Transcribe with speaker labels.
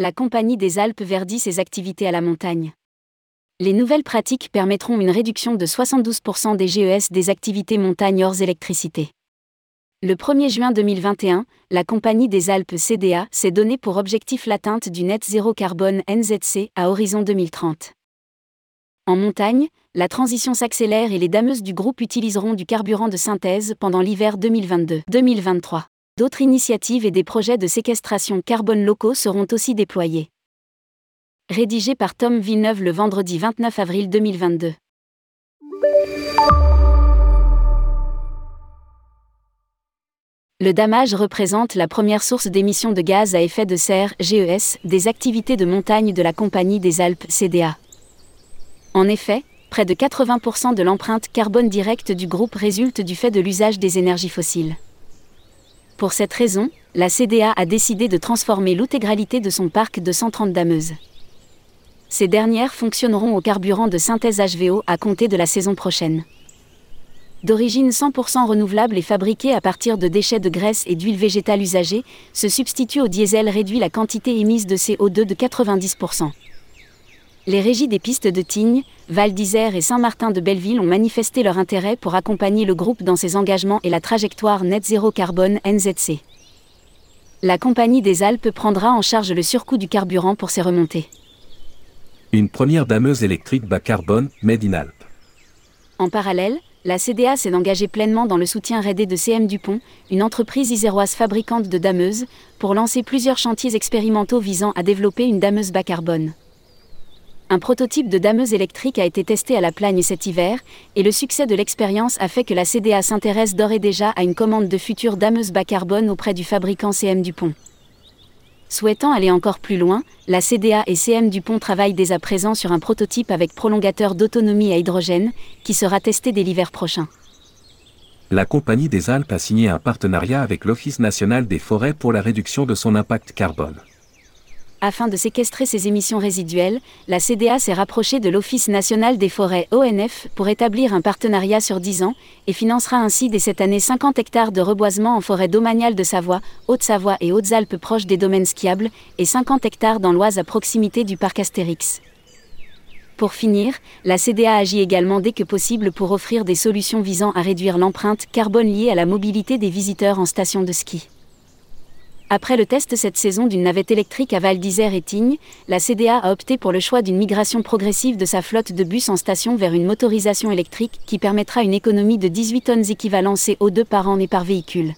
Speaker 1: La Compagnie des Alpes verdit ses activités à la montagne. Les nouvelles pratiques permettront une réduction de 72% des GES des activités montagne hors électricité. Le 1er juin 2021, la Compagnie des Alpes CDA s'est donné pour objectif l'atteinte du net zéro carbone NZC à horizon 2030. En montagne, la transition s'accélère et les dameuses du groupe utiliseront du carburant de synthèse pendant l'hiver 2022-2023. D'autres initiatives et des projets de séquestration carbone locaux seront aussi déployés. Rédigé par Tom Villeneuve le vendredi 29 avril 2022. Le damage représente la première source d'émissions de gaz à effet de serre, GES, des activités de montagne de la Compagnie des Alpes, CDA. En effet, près de 80% de l'empreinte carbone directe du groupe résulte du fait de l'usage des énergies fossiles. Pour cette raison, la CDA a décidé de transformer l'intégralité de son parc de 130 dameuses. Ces dernières fonctionneront au carburant de synthèse HVO à compter de la saison prochaine. D'origine 100% renouvelable et fabriquée à partir de déchets de graisse et d'huile végétale usagée, ce substitut au diesel réduit la quantité émise de CO2 de 90%. Les régies des pistes de Tignes, Val d'Isère et Saint-Martin de Belleville ont manifesté leur intérêt pour accompagner le groupe dans ses engagements et la trajectoire net zéro carbone NZC. La Compagnie des Alpes prendra en charge le surcoût du carburant pour ses remontées.
Speaker 2: Une première dameuse électrique bas carbone, Made in Alpes.
Speaker 1: En parallèle, la CDA s'est engagée pleinement dans le soutien raidé de CM Dupont, une entreprise iséroise fabricante de dameuses, pour lancer plusieurs chantiers expérimentaux visant à développer une dameuse bas carbone. Un prototype de dameuse électrique a été testé à la Plagne cet hiver, et le succès de l'expérience a fait que la CDA s'intéresse d'ores et déjà à une commande de futures dameuses bas carbone auprès du fabricant CM Dupont. Souhaitant aller encore plus loin, la CDA et CM Dupont travaillent dès à présent sur un prototype avec prolongateur d'autonomie à hydrogène, qui sera testé dès l'hiver prochain.
Speaker 2: La Compagnie des Alpes a signé un partenariat avec l'Office national des forêts pour la réduction de son impact carbone.
Speaker 1: Afin de séquestrer ses émissions résiduelles, la CDA s'est rapprochée de l'Office national des forêts ONF pour établir un partenariat sur 10 ans et financera ainsi dès cette année 50 hectares de reboisement en forêt domaniale de Savoie, Haute-Savoie et Hautes-Alpes proches des domaines skiables et 50 hectares dans l'Oise à proximité du parc Astérix. Pour finir, la CDA agit également dès que possible pour offrir des solutions visant à réduire l'empreinte carbone liée à la mobilité des visiteurs en station de ski. Après le test cette saison d'une navette électrique à Val d'Isère et Tignes, la CDA a opté pour le choix d'une migration progressive de sa flotte de bus en station vers une motorisation électrique qui permettra une économie de 18 tonnes équivalent CO2 par an et par véhicule.